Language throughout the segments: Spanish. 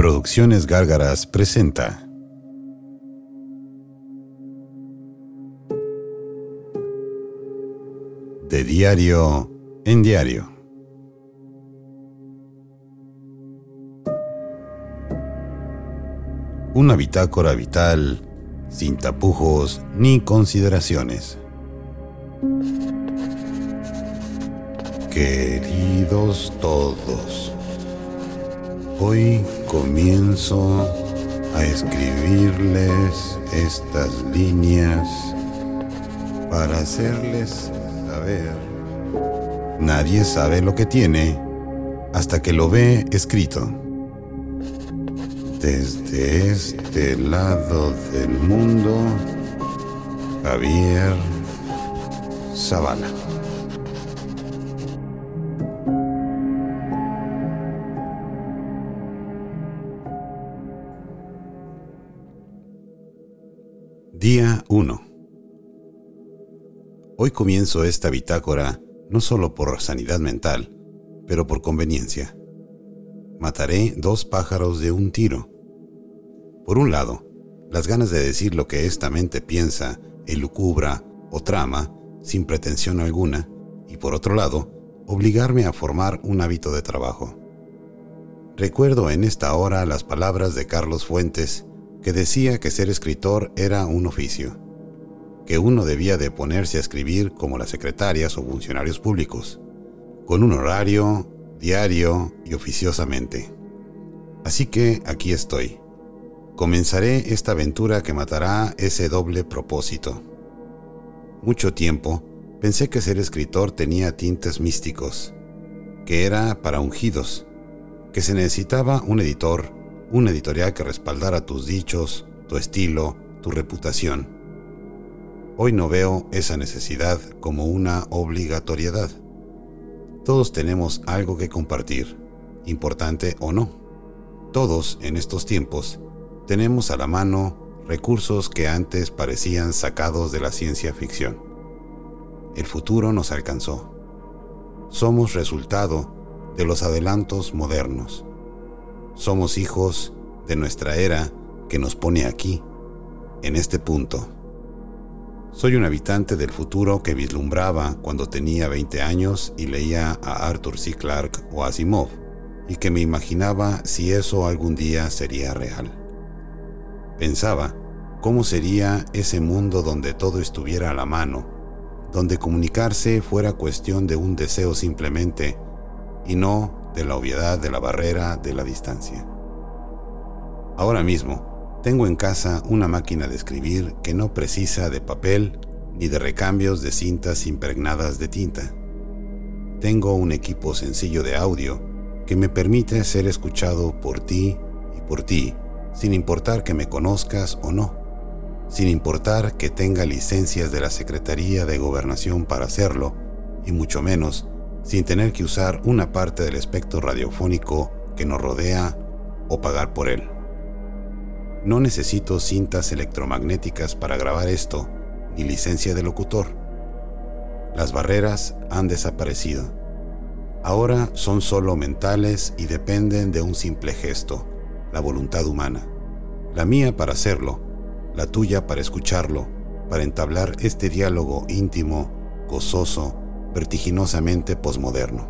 Producciones Gárgaras presenta De diario en diario. Una bitácora vital sin tapujos ni consideraciones. Queridos todos, hoy comienzo a escribirles estas líneas para hacerles saber. Nadie sabe lo que tiene hasta que lo ve escrito. Desde este lado del mundo, Javier Zavala. Día 1. Hoy comienzo esta bitácora no solo por sanidad mental, pero por conveniencia. Mataré dos pájaros de un tiro. Por un lado, las ganas de decir lo que esta mente piensa, elucubra o trama sin pretensión alguna, y por otro lado, obligarme a formar un hábito de trabajo. Recuerdo en esta hora las palabras de Carlos Fuentes que decía que ser escritor era un oficio, que uno debía de ponerse a escribir como las secretarias o funcionarios públicos, con un horario, diario y oficiosamente. Así que aquí estoy. Comenzaré esta aventura que matará ese doble propósito. Mucho tiempo pensé que ser escritor tenía tintes místicos, que era para ungidos, que se necesitaba un editor una editorial que respaldara tus dichos, tu estilo, tu reputación. Hoy no veo esa necesidad como una obligatoriedad. Todos tenemos algo que compartir, importante o no. Todos, en estos tiempos, tenemos a la mano recursos que antes parecían sacados de la ciencia ficción. El futuro nos alcanzó. Somos resultado de los adelantos modernos somos hijos de nuestra era que nos pone aquí, en este punto. Soy un habitante del futuro que vislumbraba cuando tenía 20 años y leía a Arthur C. Clarke o Asimov, y que me imaginaba si eso algún día sería real. Pensaba cómo sería ese mundo donde todo estuviera a la mano, donde comunicarse fuera cuestión de un deseo simplemente, y no de la obviedad de la barrera de la distancia. Ahora mismo, tengo en casa una máquina de escribir que no precisa de papel ni de recambios de cintas impregnadas de tinta. Tengo un equipo sencillo de audio que me permite ser escuchado por ti y por ti, sin importar que me conozcas o no, sin importar que tenga licencias de la Secretaría de Gobernación para hacerlo, y mucho menos sin tener que usar una parte del espectro radiofónico que nos rodea o pagar por él. No necesito cintas electromagnéticas para grabar esto, ni licencia de locutor. Las barreras han desaparecido. Ahora son solo mentales y dependen de un simple gesto, la voluntad humana. La mía para hacerlo, la tuya para escucharlo, para entablar este diálogo íntimo, gozoso, vertiginosamente posmoderno.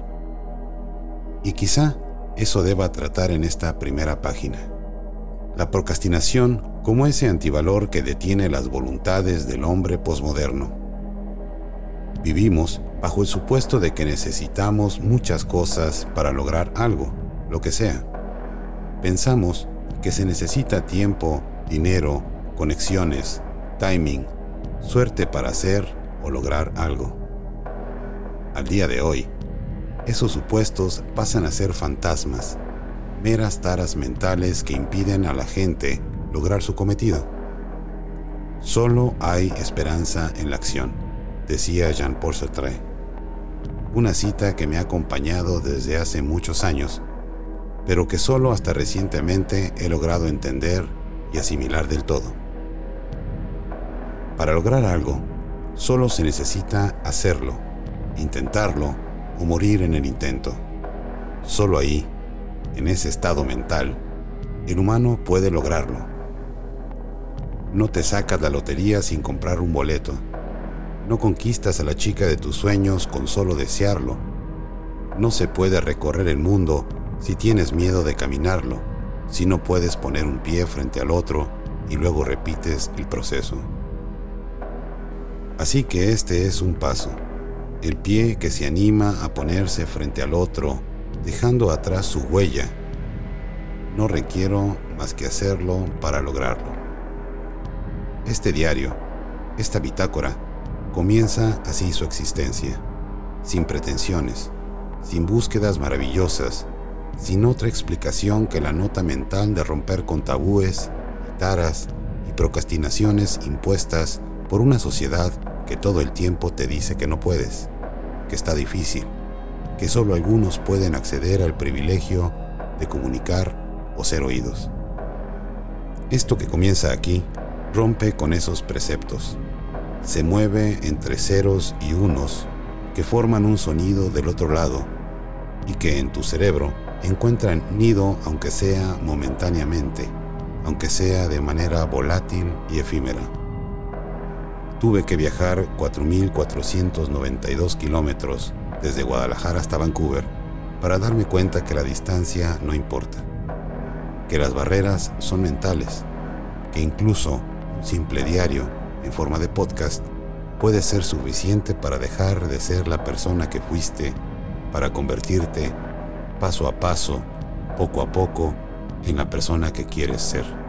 Y quizá eso deba tratar en esta primera página. La procrastinación como ese antivalor que detiene las voluntades del hombre posmoderno. Vivimos bajo el supuesto de que necesitamos muchas cosas para lograr algo, lo que sea. Pensamos que se necesita tiempo, dinero, conexiones, timing, suerte para hacer o lograr algo. Al día de hoy, esos supuestos pasan a ser fantasmas, meras taras mentales que impiden a la gente lograr su cometido. Solo hay esperanza en la acción, decía Jean-Paul Sartre. Una cita que me ha acompañado desde hace muchos años, pero que solo hasta recientemente he logrado entender y asimilar del todo. Para lograr algo, solo se necesita hacerlo intentarlo o morir en el intento. Solo ahí, en ese estado mental, El humano puede lograrlo. No te sacas la lotería sin comprar un boleto. No conquistas a la chica de tus sueños con solo desearlo. No se puede recorrer el mundo si tienes miedo de caminarlo, si no puedes poner un pie frente al otro y luego repites el proceso. Así que este es un paso, el pie que se anima a ponerse frente al otro, dejando atrás su huella. No requiero más que hacerlo para lograrlo. Este diario, esta bitácora, comienza así su existencia, sin pretensiones, sin búsquedas maravillosas, sin otra explicación que la nota mental de romper con tabúes, taras y procrastinaciones impuestas por una sociedad que todo el tiempo te dice que no puedes, que está difícil, que solo algunos pueden acceder al privilegio de comunicar o ser oídos. Esto que comienza aquí rompe con esos preceptos. Se mueve entre ceros y unos que forman un sonido del otro lado y que en tu cerebro encuentran nido aunque sea momentáneamente, aunque sea de manera volátil y efímera. Tuve que viajar 4.492 kilómetros desde Guadalajara hasta Vancouver para darme cuenta que la distancia no importa, que las barreras son mentales, que incluso un simple diario en forma de podcast puede ser suficiente para dejar de ser la persona que fuiste, para convertirte paso a paso, poco a poco, en la persona que quieres ser.